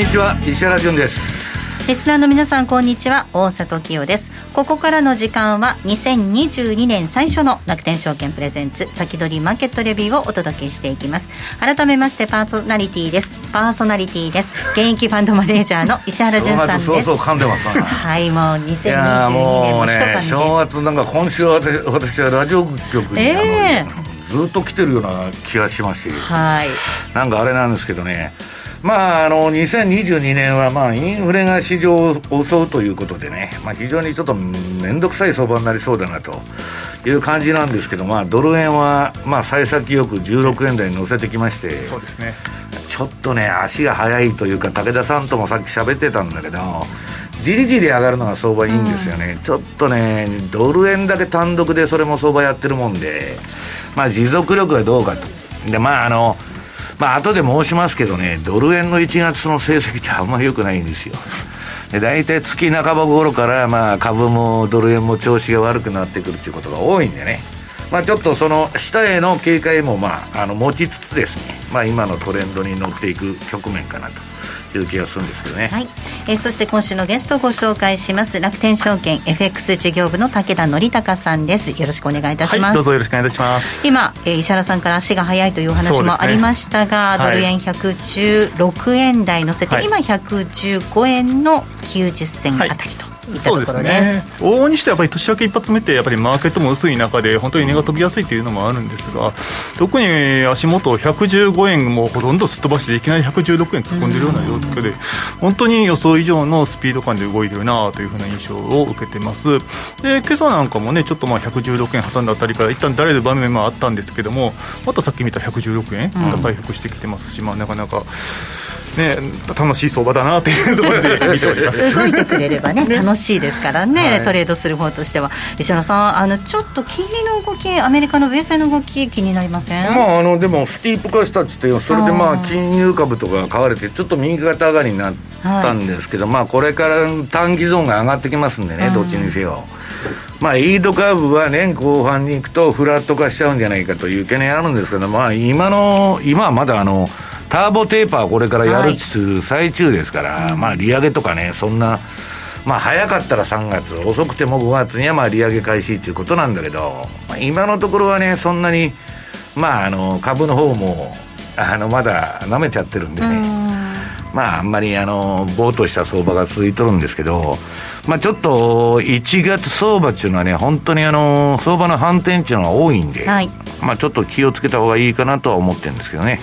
にちは石原潤です。リスナーの皆さんこんにちは大里清です。ここからの時間は2022年最初の楽天証券プレゼンツ先取りマーケットレビューをお届けしていきます。改めましてパーソナリティです。パーソナリティです。現役ファンドマネージャーの 石原潤さんです。そうそう噛んでますはいもう2022年も一ね正月なんか今週は私はラジオ局に、えー、ずっと来てるような気がしまし。てはい。なんかあれなんですけどねまあ、あの2022年は、まあ、インフレが市場を襲うということでね、まあ、非常にちょっと面倒くさい相場になりそうだなという感じなんですけど、まあ、ドル円は、まあ、幸先よく16円台に乗せてきましてそうですね。ちょっとね足が速いというか武田さんともさっき喋ってたんだけどじりじり上がるのが相場いいんですよね、うん、ちょっとねドル円だけ単独でそれも相場やってるもんで、まあ、持続力がどうかと。でまああのまあ後で申しますけどね、ドル円の1月の成績ってあんまり良くないんですよ。で大体月半ば頃から、まあ、株もドル円も調子が悪くなってくるということが多いんでね、まあ、ちょっとその下への警戒も、まあ、あの持ちつつですね、まあ、今のトレンドに乗っていく局面かなと。いう気がするんですけどね、はい。えー、そして今週のゲストをご紹介します。楽天証券 FX 事業部の武田則隆さんです。よろしくお願いいたします、はい、どうぞよろしくお願いいたします。今、えー、石原さんから足が速いというお話もありましたが、ね、ドル円116円台乗せて、はい、今115円の90銭あたりと、そうですね。往々にしてやっぱり年明け一発目ってやっぱりマーケットも薄い中で本当に値が飛びやすいというのもあるんですが特に足元115円もほとんどすっ飛ばしていきなり116円突っ込んでるような状況で本当に予想以上のスピード感で動いてるなというふうな印象を受けてます。で今朝なんかもねちょっとまあ116円挟んだあたりから一旦誰で場面もあったんですけどもまたさっき見た116円が回復してきてますし、まあなかなかね、楽しい相場だなというところで 見ております。動いてくれればね楽しいですからね、はい、トレードする方としては。石原さんあのちょっと金利の動きアメリカの米債の動き気になりません？まああのでもスティープ化したっつってそれでまあ金融株とか買われてちょっと右肩上がりになったんですけど、はい、まあこれから短期ゾーンが上がってきますんでねどっちにせよ。まあ、イードカーブは年後半に行くとフラット化しちゃうんじゃないかという懸念あるんですけど、まあ、今の今はまだあのターボテーパーこれからやる最中ですから、はい、まあ利上げとかね、そんな、まあ早かったら3月、遅くても5月にはまあ利上げ開始ということなんだけど、まあ、今のところはね、そんなに、まああの株の方も、あのまだ舐めちゃってるんでね。まあ、あんまりあのぼーっとした相場が続いとるんですけど、まあ、ちょっと1月相場っていうのはね、本当にあの相場の反転っていうのが多いんで、はい、まあ、ちょっと気をつけた方がいいかなとは思ってるんですけどね。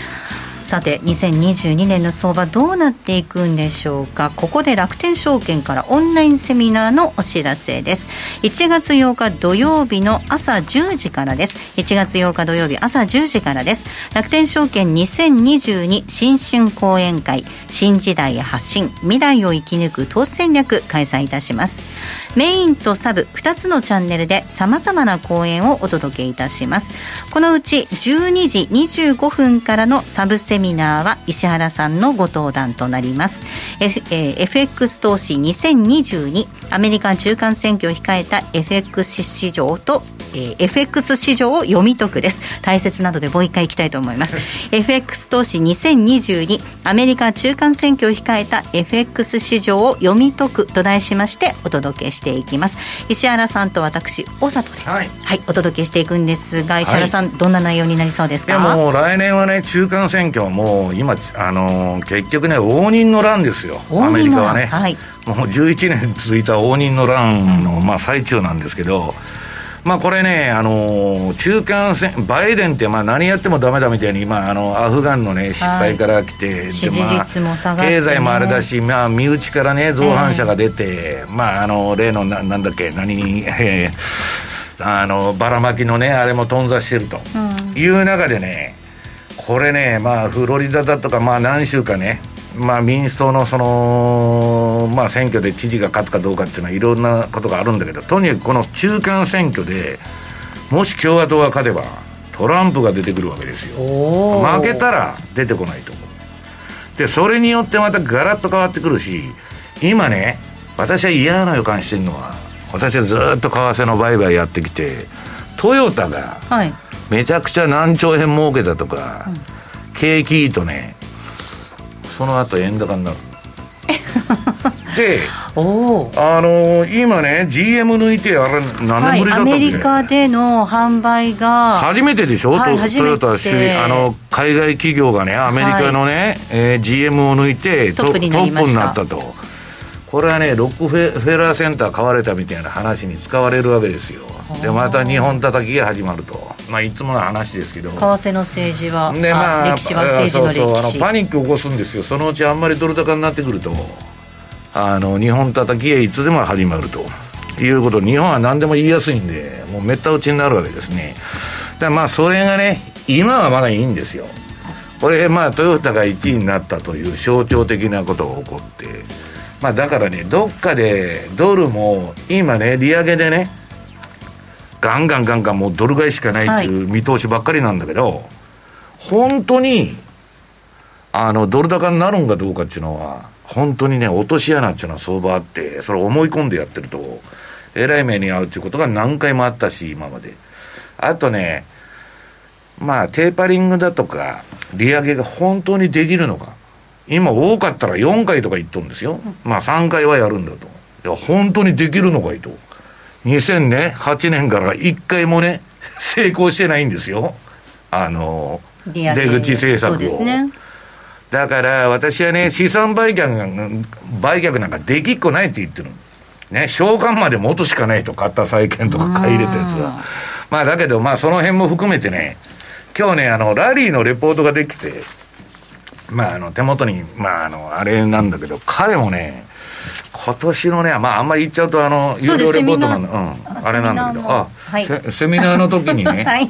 さて2022年の相場どうなっていくんでしょうか。ここで楽天証券からオンラインセミナーのお知らせです。1月8日土曜日の朝10時からです。1月8日土曜日朝10時からです。楽天証券2022新春講演会新時代発信未来を生き抜く投資戦略開催いたします。メインとサブ2つのチャンネルでさまざまな講演をお届けいたします。このうち12時25分からのサブセミナーは石原さんのご登壇となります、F えー、FX 投資2022アメリカ中間選挙を控えた FX 市場とえー、FX 市場を読み解くです。大切なのでもう一回いきたいと思います。FX 投資2022アメリカ中間選挙を控えた FX 市場を読み解くと題しましてお届けしていきます。石原さんと私大里で、はい、はい、お届けしていくんですが石原さん、はい、どんな内容になりそうですか？いやもう来年はね中間選挙もう今あのー、結局ね応仁の乱ですよ。アメリカはね、はい、もう11年続いた応仁の乱の、まあ、最中なんですけど、まあこれね、あのー、中間選、バイデンってまあ何やってもだめだみたいに、まあ、あのアフガンの、ね、失敗から来て、経済もあれだし、まあ、身内からね、造反者が出て、えー、まあ、あの例のな、なんだっけ、何、えー、あのばらまきのね、あれも頓挫してると、うん、いう中でね、これね、まあ、フロリダだとか、まあ、何週かね、まあ、民主党のその、まあ、選挙で知事が勝つかどうかっていうのはいろんなことがあるんだけどとにかくこの中間選挙でもし共和党が勝てばトランプが出てくるわけですよ。負けたら出てこないと思う。でそれによってまたガラッと変わってくるし今ね私は嫌な予感してるのは私はずっと為替の売買やってきてトヨタがはい。めちゃくちゃ何兆円儲けたとか、景気いいとねその後円高になる。でおおあのー今ね GM 抜いてあれ何はい年ぶりだったっけ、アメリカでの販売が初めてでしょ、はいトヨタあの海外企業がねアメリカのね、えー GM を抜いてトップになりました。トップになったと。これはねロックフェフェラーセンター買われたみたいな話に使われるわけですよでまた日本叩きが始まると。まあいつもの話ですけど。為替の政治は、でまああ歴史は政治の歴史。そうそうあのパニックを起こすんですよ。そのうちあんまりドル高になってくると。あの日本叩きがいつでも始まると。いうこと。日本は何でも言いやすいんでもうめった打ちになるわけですね。だからまあそれがね今はまだいいんですよ。これまあトヨタが1位になったという象徴的なことが起こって。まあだからねどっかでドルも今ね利上げでねガンガンガンガンもうドル買いしかないっていう見通しばっかりなんだけど、本当にあのドル高になるんかどうかっていうのは本当にね落とし穴っていうのは相場あってそれを思い込んでやってるとえらい目に遭うっていうことが何回もあったし今まで。あとねまあテーパリングだとか利上げが本当にできるのか。今多かったら4回とか言っとるんですよ。まあ3回はやるんだと。いや本当にできるのかいと2008年から1回もね成功してないんですよ。あの出口政策を。ですね。だから私はね、資産売却売却なんかできっこないって言ってるの。ね、償還まで元しかないと、買った債券とか買い入れたやつは。まあだけど、まあその辺も含めてね、今日ね、あの、ラリーのレポートができて、まああの、手元に、まああの、あれなんだけど、彼もね、今年のね、まああんまり言っちゃうと、あの、有料レポートなんだ、セミナうん、ーあれなんだけど、セミナーもあ、はいセセミナーの時にね、はい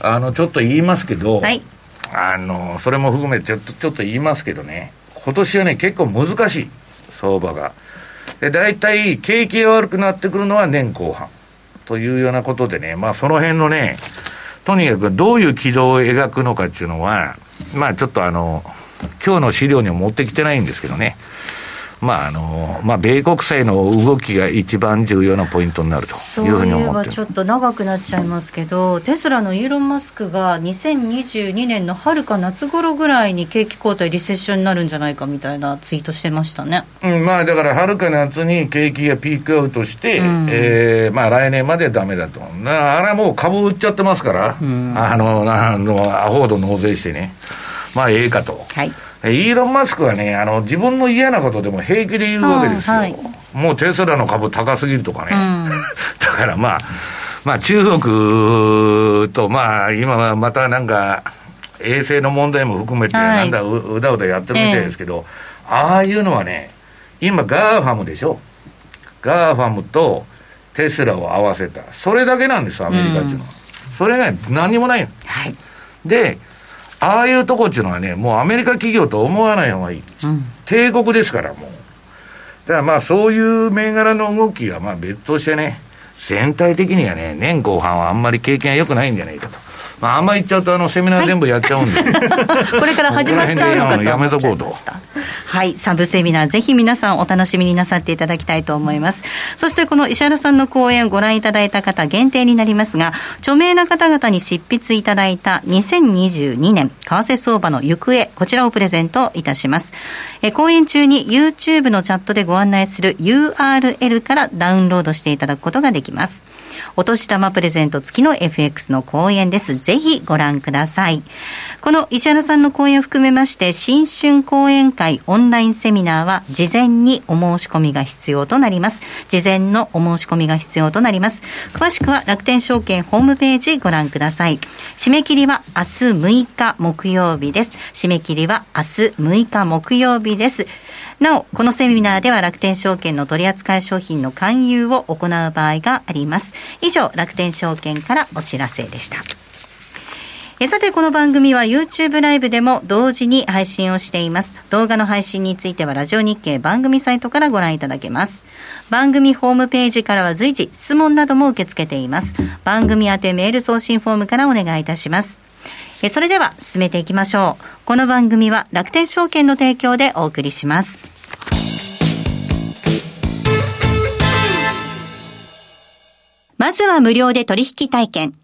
あの、ちょっと言いますけど、はいあの、それも含めてちょっと、ちょっと言いますけどね、今年はね、結構難しい、相場が。で、大体、景気が悪くなってくるのは年後半。というようなことでね、まあその辺のね、とにかくどういう軌道を描くのかっていうのは、まあちょっとあの、今日の資料には持ってきてないんですけどね。まああの、まあ米国債の動きが一番重要なポイントになるというふうに思ってちょっと長くなっちゃいますけどテスラのイーロン・マスクが2022年の春か夏頃ぐらいに景気後退リセッションになるんじゃないかみたいなツイートしてましたねうん、まあだから春か夏に景気がピークアウトして、うんえーまあ来年までダメだと。なあれはもう株売っちゃってますから、んあの、あの、アホほど納税してね。まあええかと。はいイーロン・マスクはね、あの、自分の嫌なことでも平気で言うわけですよ。はいはいもうテスラの株高すぎるとかね。うん だからまあ、まあ中国と、まあ今はまたなんか、衛星の問題も含めて、はいなんだう、うだうだやってるみたいですけど、ああいうのはね、今 GAFAMでしょ。 GAFAMとテスラを合わせた。それだけなんです、アメリカっていうのは。それが何にもないの。はい、で、ああいうとこっていうのはね、もうアメリカ企業と思わない方がいい。うん、帝国ですから、もう。だからまあ、そういう銘柄の動きはまあ別としてね、全体的にはね、年後半はあんまり景気が良くないんじゃないかと。まあ、あんまり言っちゃうと、あの、セミナー全部やっちゃうんで。これから始まっちゃうのかとやめとこうとはい。サブセミナーぜひ皆さんお楽しみになさっていただきたいと思います。そしてこの石原さんの講演をご覧いただいた方限定になりますが著名な方々に執筆いただいた2022年為替相場の行方こちらをプレゼントいたします。え講演中に YouTube のチャットでご案内する URL からダウンロードしていただくことができます。お年玉プレゼント付きの FX の講演ですぜひご覧ください。この石原さんの講演を含めまして新春講演会オンラインセミナーは事前にお申し込みが必要となります。事前のお申し込みが必要となります。詳しくは楽天証券ホームページご覧ください。締め切りは明日6日木曜日です。締め切りは明日6日木曜日です。なお、このセミナーでは楽天証券の取扱い商品の勧誘を行う場合があります。以上、楽天証券からお知らせでした。えさて、この番組は YouTube ライブでも同時に配信をしています。動画の配信についてはラジオ日経番組サイトからご覧いただけます。番組ホームページからは随時質問なども受け付けています。番組宛てメール送信フォームからお願いいたします。えそれでは進めていきましょう。この番組は楽天証券の提供でお送りします。まずは無料で取引体験。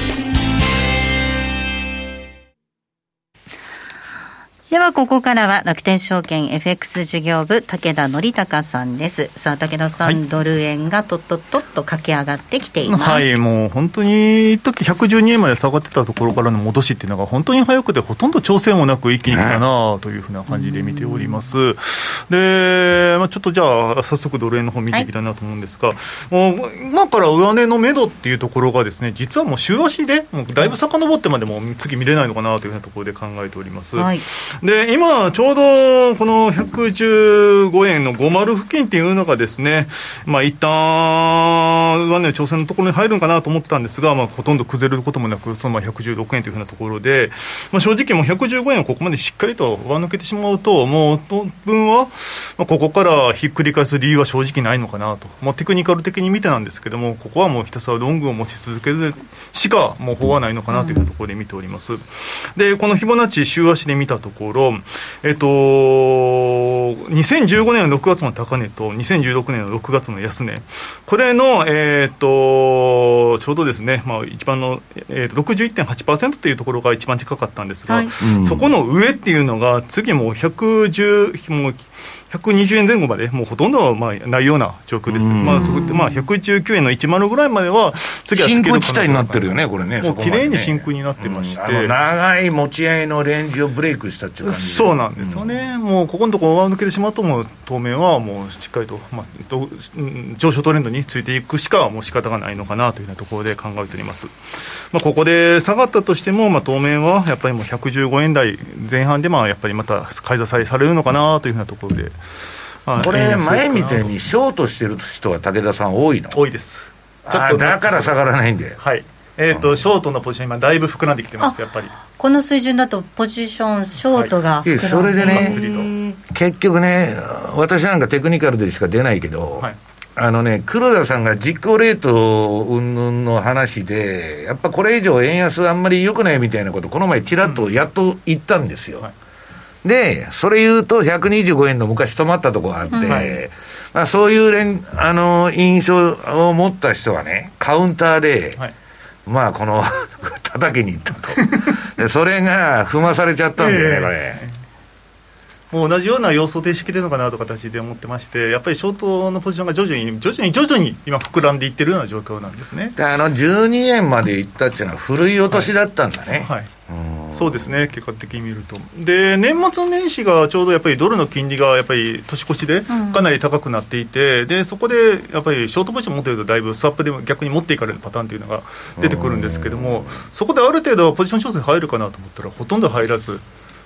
では、ここからは楽天証券 FX 事業部、武田則孝さんです。さあ、武田さん、はい、ドル円がとっとっとっと駆け上がってきています。はい、もう本当に、一時112円まで下がってたところからの戻しっていうのが、本当に早くて、ほとんど調整もなく一気に来たなというふうな感じで見ております。で、まあ、ちょっとじゃあ、早速ドル円の方見ていきたいなと思うんですが、はい、もう今から上値の目処っていうところがですね、実はもう週足で、もうだいぶ遡ってまでも次見れないのかなというふうなところで考えております。はいで、今、ちょうどこの115円の50付近っていうのがですね、まあ一旦はね、挑戦のところに入るのかなと思ったんですが、まあほとんど崩れることもなく、そのまま116円というふうなところで、まあ正直もう115円をここまでしっかりと上抜けてしまうと、もう当分は、まあここからひっくり返す理由は正直ないのかなと。まあテクニカル的に見てなんですけども、ここはもうひたすらロングを持ち続けるしかもう法はないのかなというところで見ております。で、このフィボナッチ週足で見たところ、えっと、2015年の6月の高値と2016年の6月の安値、これの、えっと、ちょうどですね、まあ、一番の、えっと、61.8%というところが一番近かったんですが、はい、そこの上っていうのが、次もう110、もう120円前後まで、もうほとんどまあないような状況です、まあまあ、119円の10ぐらいまでは、次は真空地帯になってるよね、これね、もう綺麗に真空になってまして、長い持ち合いのレンジをブレイクしたっていう感じそうなんですよね、もうここのところ、上抜けてしまうと、もう当面はもうしっかりと、まあ、上昇トレンドについていくしか、もう仕方がないのかなというようなところで考えております。まあ、ここで下がったとしても、まあ、当面はやっぱりもう115円台前半で、まあ、やっぱりまた買い支えされるのかなというふうなところで。これ、前みたいにショートしてる人は武田さん、多いの？多いです。ちょっとだから下がらないんで。はい。えーと、ショートのポジション、今、だいぶ膨らんできてます、やっぱり。この水準だと、ポジション、ショートが、はい、それでね、結局ね、私なんかテクニカルでしか出ないけど、はい、あのね、黒田さんが実行レート云々の話で、やっぱこれ以上、円安あんまり良くないみたいなこと、この前、ちらっとやっと言ったんですよ。うんはいで、それ言うと125円の昔止まったとこがあって、うんはい、まあ、そういう連あの印象を持った人はね、カウンターで、はい、まあこの 叩きに行ったと。で、それが踏まされちゃったんだよね、えー、これ。もう同じような様相定してるのかなという形で思ってまして、やっぱりショートのポジションが徐々に、徐々に徐々に今、膨らんでいってるような状況なんですね。あの12円までいったっていうのは、古い落としだったんだね。はい、はいそうですね、結果的に見ると。で、年末年始がちょうどやっぱりドルの金利がやっぱり年越しでかなり高くなっていて、うん、でそこでやっぱりショートポジション持ってると、だいぶスワップで逆に持っていかれるパターンというのが出てくるんですけども、そこである程度、ポジション調整入るかなと思ったら、ほとんど入らず。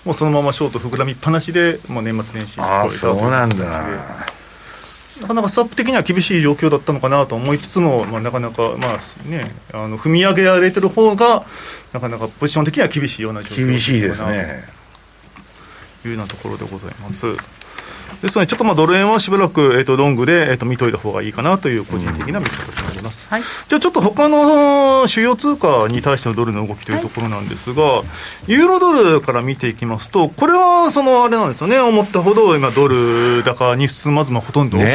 もうそのままショート膨らみっぱなしで、もう年末年始あそうなんだなかなかスタッフ的には厳しい状況だったのかなと思いつつも、まあ、なかなか、まあね、あの踏み上げられてる方が、なかなかポジション的には厳しいような状況厳しいですね。というようなところでございます。ですので、ちょっとまあドル円はしばらく、えー、とロングで、えー、と見といた方がいいかなという個人的な見方となります、はい、じゃあちょっと他の主要通貨に対してのドルの動きというところなんですが、はい、ユーロドルから見ていきますと、これはそのあれなんですよね、思ったほど今、ドル高に進まず、まあ、ほとんどもみ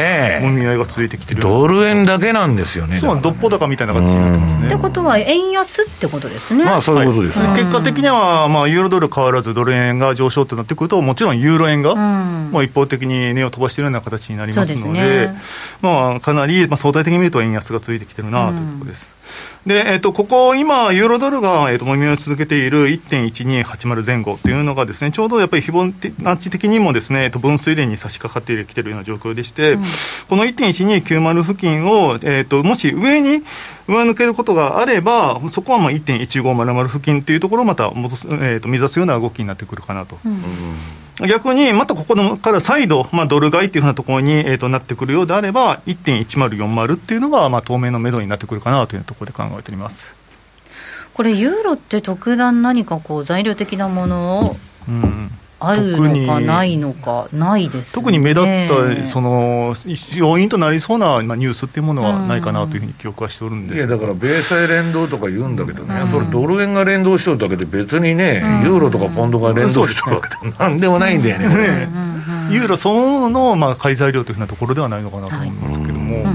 合いが続いてきてる。ドル円だけなんですよね、そう、どっぽ高みたいな形になってますね。ってことは、円安ってことですね。まあ、そういうことです、ね、はい、結果的には、まあ、ユーロドル変わらず、ドル円が上昇となってくると、もちろんユーロ円が、もう一方的に値を飛ばしているような形になりますので、でね、まあ、かなり、まあ、相対的に見ると円安がついてきてるなというところです。で、えっ、と、ここ、今、ユーロドルが、えっ、と、もみ合いを続けている1.1280前後っていうのがですね、ちょうどやっぱりフィボナッチ的にもですね、えっ、と、分水嶺に差し掛かってきているような状況でして、うん、この1.1290付近を、えっ、と、もし上に上抜けることがあれば、そこはまあ1.1500付近っていうところをまた戻す、えっ、と、目指すような動きになってくるかなと。うん逆にまたここから再度、まあ、ドル買いっていうふうなところに、えー、となってくるようであれば、1.1040っていうのが、まあ、当面のめどになってくるかなというところで考えております。これ、ユーロって特段何かこう材料的なものを、うんあるのかないのか、ないです、ね、特に目立ったその要因となりそうな、まあ、ニュースっていうものはないかなというふうに記憶はしておるんですいやだから、米債連動とか言うんだけどね、それ、ドル円が連動しとるだけで、別にね、ユーロとかポンドが連動しとるわけでなんでもないんだよね、ねユーロそのの、まあ、買い材料というふうなところではないのかなと思いますけども。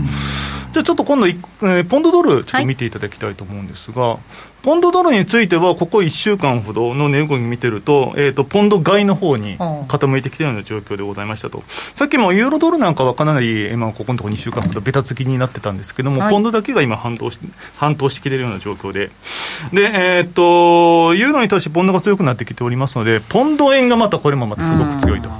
はいじゃあちょっと今度、えー、ポンドドル、ちょっと見ていただきたいと思うんですが、はい、ポンドドルについては、ここ1週間ほどの値動き見てると、えーと、ポンド買いの方に傾いてきているような状況でございましたと、さっきもユーロドルなんかはかなり、まあ、ここのところ2週間ほどべたつきになってたんですけども、はい、ポンドだけが今反動し、反動してきているような状況で、でえーと、ユーロに対してポンドが強くなってきておりますので、ポンド円がまたこれもまたすごく強いと。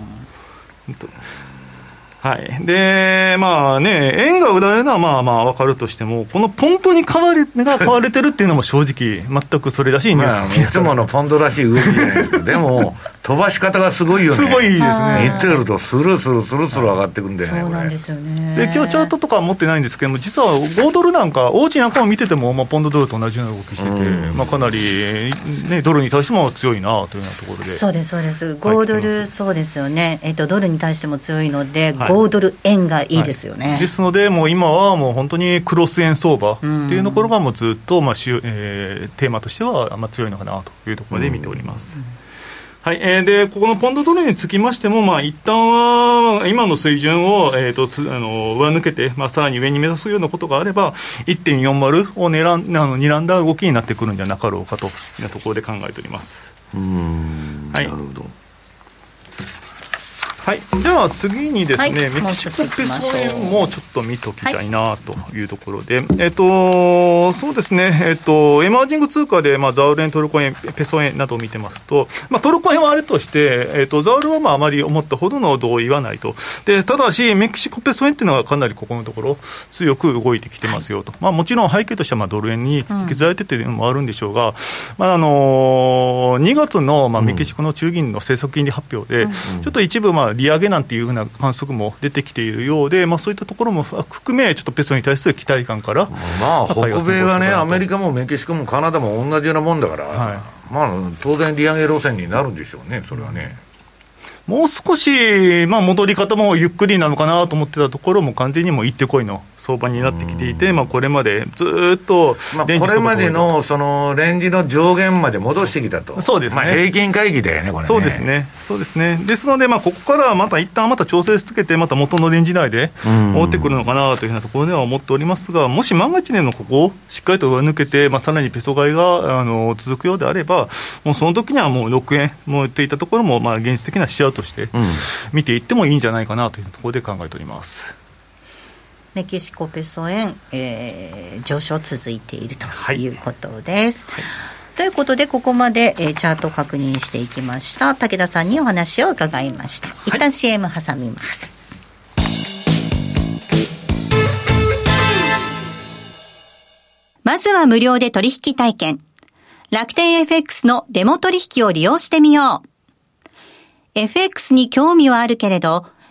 はい、で、まあね、円が売られるのはまあまあ分かるとしても、このポンドに買われが買われてるっていうのも正直、全くそれらしいニュース、まあ、いつものポンドらしい動きじゃないですか、でも、飛ばし方がすごいよね、すごいですね。見てると、スルスルスルスル上がってくんだよね、そうなんですよね。で今日チャートとかは持ってないんですけども、実は5ドルなんか、オーチなんかを見てても、まあ、ポンドドルと同じような動きしてて、まあ、かなり、ね、ドルに対しても強いなというようなところで。そうです、そうです、5ドル、そうですよね、えっと、ドルに対しても強いので、5ドル円ががいいですよね、はい、ですので、もう今はもう本当にクロス円相場っていうところがもうずっと、まあしえー、テーマとしてはまあ強いのかなというところで見ております。はいえー、でここのポンドドルにつきましても、まあ一旦は今の水準を、えーと、つあの上抜けて、まあ、さらに上に目指すようなことがあれば、1.40を狙んあの睨んだ動きになってくるんじゃなかろうかというところで考えております。うんはい、なるほどはい、では次にですね、はい、メキシコペソ円もちょっと見ときたいなというところで、はい、えっ、と、そうですね、えっ、と、エマージング通貨で、まあ、ザウル円、トルコ円、ペソ円などを見てますと、まあ、トルコ円はあれとして、えっ、と、ザウルはまああまり思ったほどの同意はないと。で、ただし、メキシコペソ円っていうのはかなりここのところ、強く動いてきてますよと。まあ、もちろん背景としては、まあ、ドル円に削られてていうのもあるんでしょうが、うん、まあ、あのー、2月の、まあ、メキシコの中銀の政策金利発表で、うん、ちょっと一部、まあ、利上げなんていうふうな観測も出てきているようで、まあ、そういったところも含め、ちょっとペソに対する期待感から、まあ、北米はね、アメリカもメキシコもカナダも同じようなもんだから、はい、まあ、当然、利上げ路線になるんでしょうね、それはね。もう少し、まあ、戻り方もゆっくりなのかなと思ってたところも、完全にも行ってこいの相場になってきていて、まあ、これまでずっと、まあ、これまでのそのレンジの上限まで戻してきたと、そうですね、まあ、平均会議だよね、これ、ね、そうですね、そうですね、ですので、まあ、ここからまた一旦また調整しつけて、また元のレンジ内で戻ってくるのかなというふうなところでは思っておりますが、もし万が一年のここをしっかりと上抜けて、まあ、さらにペソ買いがあの続くようであれば、もうその時にはもう6円、もうっていったところも、まあ、現実的な視野として見ていってもいいんじゃないかなというところで考えております。メキシコペソ円、えー、上昇続いているということです。はいはいということで、ここまで、えー、チャート確認していきました。武田さんにお話を伺いました。一旦 CM 挟みます。まずは無料で取引体験。楽天 FX のデモ取引を利用してみよう。FX に興味はあるけれど、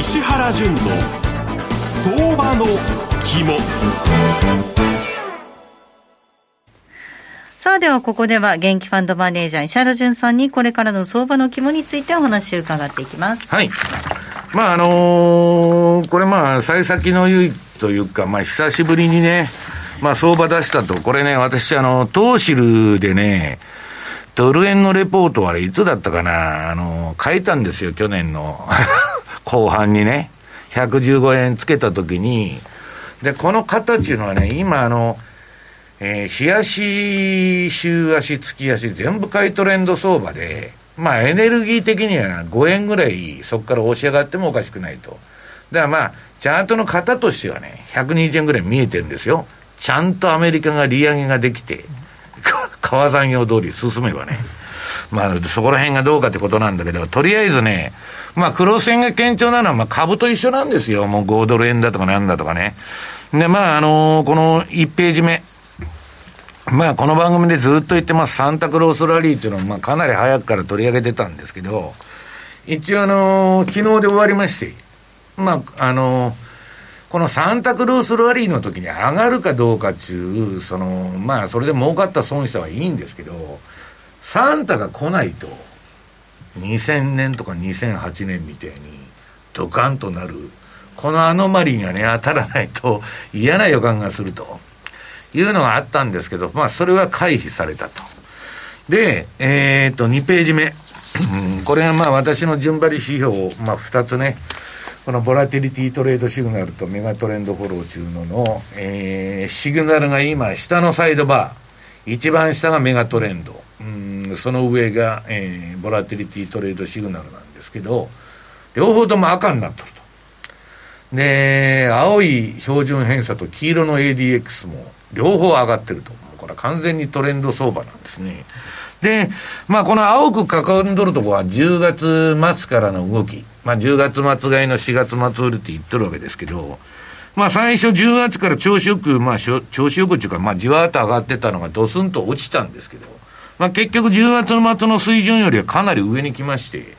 石原淳の相場の肝。さあではここでは元気ファンドマネージャー石原淳さんにこれからの相場の肝についてお話を伺っていきます。はい。まああのー、これまあ幸先の良いというかまあ久しぶりにねまあ相場出したと。これね私あの東芝でねドル円のレポートあれいつだったかなあの書いたんですよ去年の後半にね115円つけた時にでこの形のはね今あのえー、日足、週足、月足、全部買いトレンド相場で、まあエネルギー的には5円ぐらいそこから押し上がってもおかしくないと。だからまあ、チャートの型としてはね、120円ぐらい見えてるんですよ。ちゃんとアメリカが利上げができて、川山用通り進めばね。まあ、そこら辺がどうかってことなんだけど、とりあえずね、まあ、黒線が堅調なのは、まあ、株と一緒なんですよ。もう5ドル円だとかなんだとかね。で、まあ、あのー、この1ページ目。まあ、この番組でずっと言ってます、サンタクロースラリーっていうのを、まあ、かなり早くから取り上げてたんですけど、一応、あのー、昨日で終わりまして、まあ、あのー、このサンタクロースラリーの時に上がるかどうかっていう、その、まあ、それで儲かった損したはいいんですけど、サンタが来ないと、2000年とか2008年みたいに、ドカンとなる、このアノマリーがね、当たらないと 嫌な予感がすると。いうのがあったんですけど、まあ、それは回避されたと。で、えっ、と、2ページ目。これがまあ私の順張り指標、まあ、2つね、このボラティリティトレードシグナルとメガトレンドフォロー中のの、えー、シグナルが今、下のサイドバー、一番下がメガトレンド、うんその上が、えー、ボラティリティトレードシグナルなんですけど、両方とも赤になってると。で、青い標準偏差と黄色の ADX も両方上がってると。これは完全にトレンド相場なんですね。で、まあこの青く囲んどるとこは10月末からの動き。まあ10月末買いの4月末売るって言ってるわけですけど、まあ最初10月から調子よく、まあ調子よくっていうか、まあじわっと上がってたのがドスンと落ちたんですけど、まあ結局10月末の水準よりはかなり上に来まして、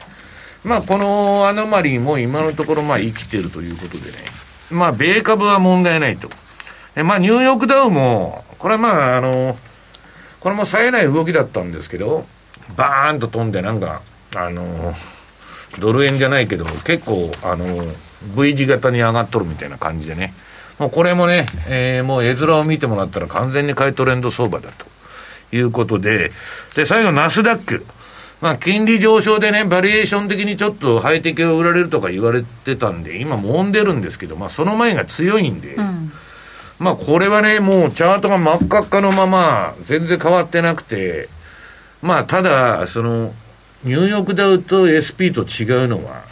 まあこのアノマリーも今のところまあ生きてるということでね、まあ米株は問題ないと。まあ、ニューヨークダウも、これはまあ、あの、これも冴えない動きだったんですけど、バーンと飛んで、なんか、あの、ドル円じゃないけど、結構、あの、V 字型に上がっとるみたいな感じでね。もうこれもね、えー、もう絵面を見てもらったら完全に買いトレンド相場だということで、で、最後ナスダック。まあ、金利上昇でね、バリエーション的にちょっとハイテクを売られるとか言われてたんで、今揉んでるんですけど、まあ、その前が強いんで、うんまあこれはね、もうチャートが真っ赤っかのまま、全然変わってなくて、まあただ、その、ニューヨークダウと SP と違うのは、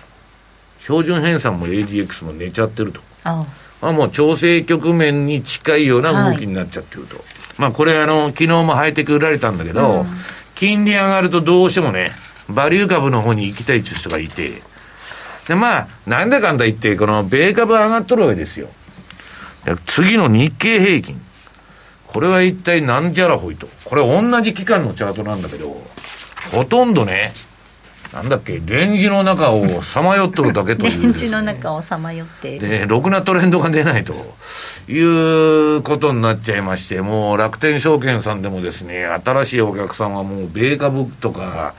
標準偏差も ADX も寝ちゃってると。ああもう調整局面に近いような動きになっちゃってると。はい、まあこれあの、昨日もハイテク売られたんだけど、うん、金利上がるとどうしてもね、バリュー株の方に行きたいっていう人がいて、で、まあ、なんだかんだ言って、この米株上がっとるわけですよ。次の日経平均。これは一体なんじゃらほいと。これ同じ期間のチャートなんだけど、ほとんどね、なんだっけ、レンジの中をさまよっとるだけという、ね、レンジの中をさまよっている。で、ろくなトレンドが出ないということになっちゃいまして、もう楽天証券さんでもですね、新しいお客さんはもう米株とか、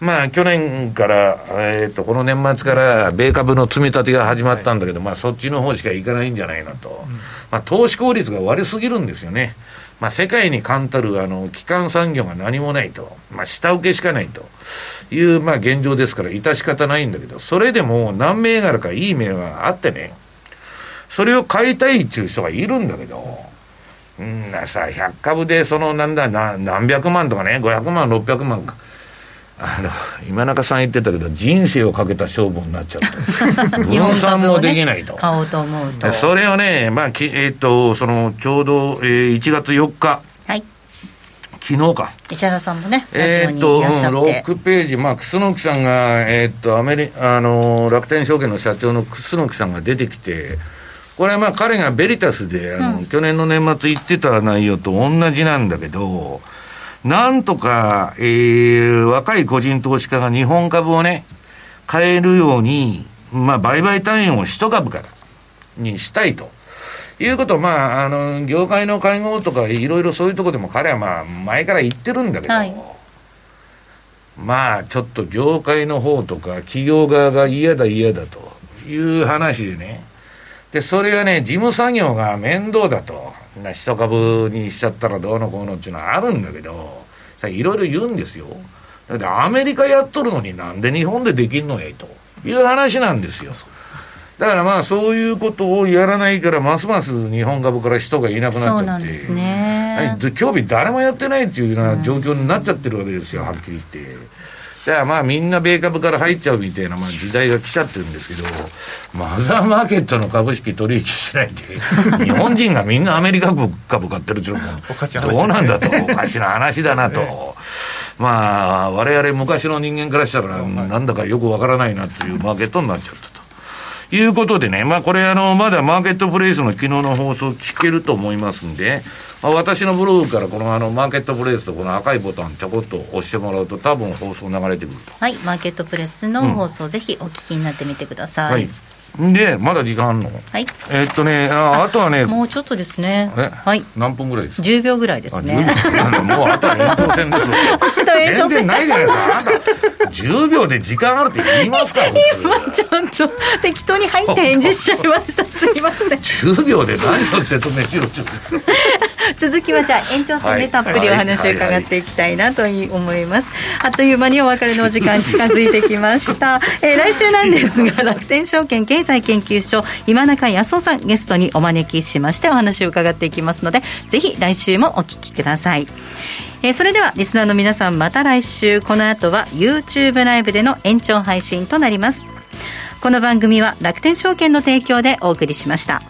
まあ、去年から、えーと、この年末から米株の積み立てが始まったんだけど、はい、まあ、そっちの方しかいかないんじゃないなと、うん、まあ、投資効率が悪すぎるんですよね、まあ、世界に冠たるあの基幹産業が何もないと、まあ、下請けしかないと。いう、まあ、現状ですから、致し方ないんだけど、それでも何銘柄かいい銘があってね、それを買いたいっていう人がいるんだけど、うんなさ、100株でそのなんだな、何百万とかね、500万、600万か。あの今中さん言ってたけど、人生をかけた勝負になっちゃうと、分散もできないと、買おうと思うと。それをね、まあきえー、っとそのちょうど、えー、1月4日、はい、昨日か。石原さんもね、えー、っと、6ページ、まあ、楠木さんが、えー、っと、アメリあの楽天証券の社長の楠木さんが出てきて、これはまあ彼がベリタスで、あの、うん、去年の年末言ってた内容と同じなんだけど、なんとか、えー、若い個人投資家が日本株をね、買えるように、まあ、売買単位を一株からにしたいと。いうことを、まあ、あの、業界の会合とか、いろいろそういうところでも彼はまあ、前から言ってるんだけど、はい、まあ、ちょっと業界の方とか、企業側が嫌だ嫌だという話でね、で、それはね、事務作業が面倒だと。な一株にしちゃったらどうのこうのっていうのはあるんだけど、いろいろ言うんですよ。だってアメリカやっとるのになんで日本でできんのえという話なんですよ。だからまあそういうことをやらないからますます日本株から人がいなくなっちゃって。そうね。今日日誰もやってないっていうような状況になっちゃってるわけですよ、はっきり言って。だからまあみんな米株から入っちゃうみたいなまあ時代が来ちゃってるんですけど、マザーマーケットの株式取引しないで、日本人がみんなアメリカ株買ってるっていうのも、どうなんだと、おかしな話だなと。まあ、我々昔の人間からしたら、なんだかよくわからないなっていうマーケットになっちゃったと。いうことでね、まあこれあの、まだマーケットプレイスの昨日の放送聞けると思いますんで、まあ、私のブログからこのあのマーケットプレイスとこの赤いボタンちょこっと押してもらうと多分放送流れてくると。はい、マーケットプレスの放送、うん、ぜひお聞きになってみてください。はいで、まだ時間あるの？はい。えっとね、ああとはね。もうちょっとですね。はい。何分ぐらいですか ?10 秒ぐらいですね。もうあとは延長戦ですよ。あと延長戦。ないじゃないですか。あなた、10秒で時間あるって言いますか？今ちょっと適当に入って返事しちゃいました。すいません。10秒で何を説明しろちょっと。続きはじゃあ延長戦でたっぷりお話を伺っていきたいなと思います。あっという間にお別れのお時間近づいてきました。えー、来週なんですが、楽天証券経済研究所今中康夫さんゲストにお招きしましてお話を伺っていきますので、ぜひ来週もお聞きください。えー、それではリスナーの皆さんまた来週この後は YouTube ライブでの延長配信となりますこの番組は楽天証券の提供でお送りしました